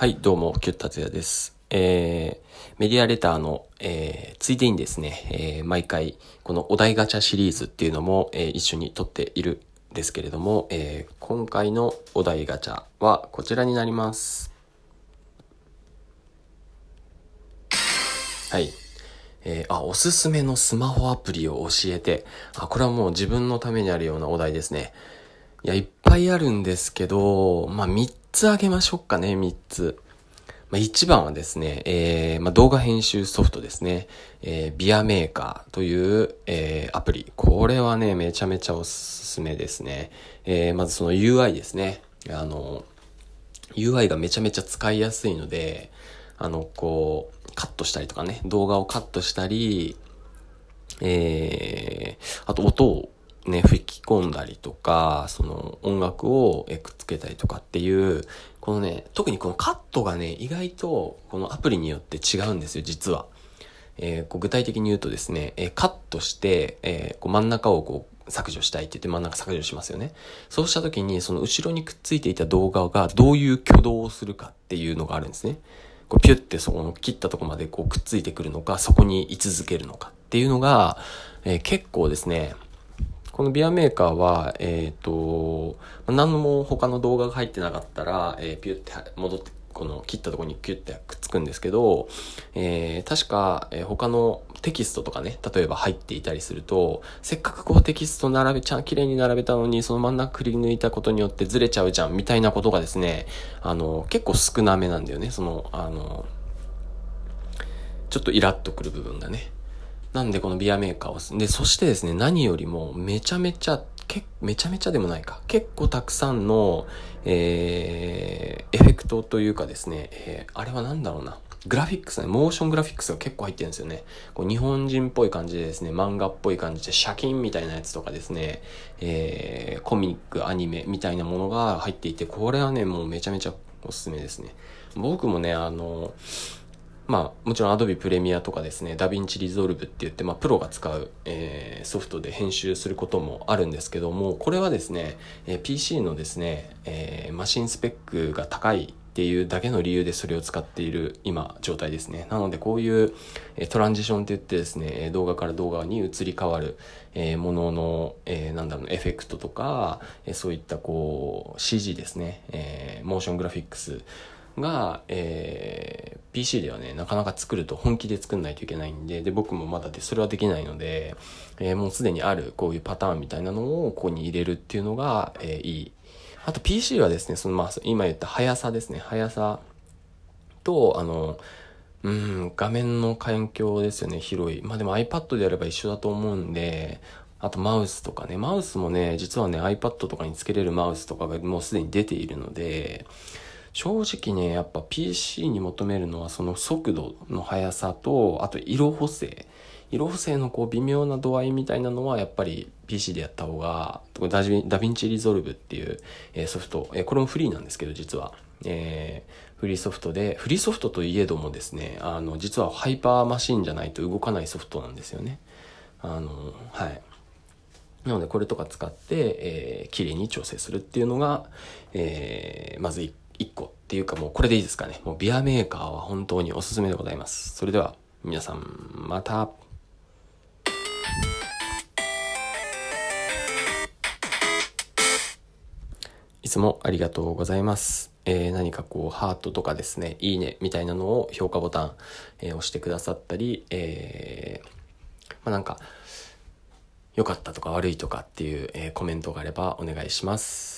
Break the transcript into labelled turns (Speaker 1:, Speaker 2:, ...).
Speaker 1: はい、どうも、キュッ達也です。えー、メディアレターの、えー、ついでにですね、えー、毎回、このお題ガチャシリーズっていうのも、えー、一緒に撮っているんですけれども、えー、今回のお題ガチャはこちらになります。はい。えー、あ、おすすめのスマホアプリを教えて。あ、これはもう自分のためにあるようなお題ですね。いや、いっぱいあるんですけど、まあ、3つあげましょうかね、3つ。まあ、一番はですね、えー、まあ、動画編集ソフトですね。えー、ビアメーカーという、えー、アプリ。これはね、めちゃめちゃおすすめですね。えー、まずその UI ですね。あの、UI がめちゃめちゃ使いやすいので、あの、こう、カットしたりとかね、動画をカットしたり、えー、あと音をね、吹き込んだりとか、その音楽をくっつけたりとかっていう、このね、特にこのカットがね、意外とこのアプリによって違うんですよ、実は。えー、具体的に言うとですね、えー、カットして、えー、こう真ん中をこう削除したいって言って真ん中削除しますよね。そうした時に、その後ろにくっついていた動画がどういう挙動をするかっていうのがあるんですね。こうピュってそこの切ったとこまでこうくっついてくるのか、そこに居続けるのかっていうのが、え、結構ですね、このビアメーカーは、えっ、ー、と、何も他の動画が入ってなかったら、えー、ピュって戻って、この切ったとこにキュッてくっつくんですけど、えー、確か、えー、他のテキストとかね、例えば入っていたりすると、せっかくこうテキスト並べちゃん、綺麗に並べたのに、その真ん中くり抜いたことによってずれちゃうじゃん、みたいなことがですね、あの、結構少なめなんだよね、その、あの、ちょっとイラッとくる部分がね。なんでこのビアメーカーを、で、そしてですね、何よりもめちゃめちゃ、けめちゃめちゃでもないか。結構たくさんの、えー、エフェクトというかですね、えー、あれは何だろうな。グラフィックスね、モーショングラフィックスが結構入ってるんですよね。こう日本人っぽい感じでですね、漫画っぽい感じで、シャキンみたいなやつとかですね、えー、コミック、アニメみたいなものが入っていて、これはね、もうめちゃめちゃおすすめですね。僕もね、あの、まあ、もちろん Adobe Premiere とかですね、DaVinci Resolve って言って、まあ、プロが使う、えー、ソフトで編集することもあるんですけども、これはですね、えー、PC のですね、えー、マシンスペックが高いっていうだけの理由でそれを使っている今状態ですね。なのでこういうトランジションって言ってですね、動画から動画に移り変わるものの、えー、なんだろう、エフェクトとか、そういったこう CG ですね、えー、モーショングラフィックスが、えー、PC ではね、なかなか作ると本気で作んないといけないんで、で、僕もまだで、それはできないので、えー、もうすでにあるこういうパターンみたいなのをここに入れるっていうのが、えー、いい。あと PC はですね、そのまあ、今言った速さですね、速さと、あの、うん、画面の環境ですよね、広い。まあでも iPad でやれば一緒だと思うんで、あとマウスとかね、マウスもね、実はね、iPad とかにつけれるマウスとかがもうすでに出ているので、正直ね、やっぱ PC に求めるのはその速度の速さと、あと色補正。色補正のこう微妙な度合いみたいなのはやっぱり PC でやった方が、 DaVinci Resolve っていう、ソフト、これもフリーなんですけど実は。えー、フリーソフトで、フリーソフトといえどもですね、あの、実はハイパーマシンじゃないと動かないソフトなんですよね。あの、はい。なのでこれとか使って、えー、綺麗に調整するっていうのが、えー、まず1 1個っていうかもうこれでいいですかね。もうビアメーカーは本当におすすめでございます。それでは皆さんまた。いつもありがとうございます。えー、何かこう、ハートとかですね、いいねみたいなのを評価ボタン、えー、押してくださったり、えー、まあ、なんか、良かったとか悪いとかっていう、えー、コメントがあればお願いします。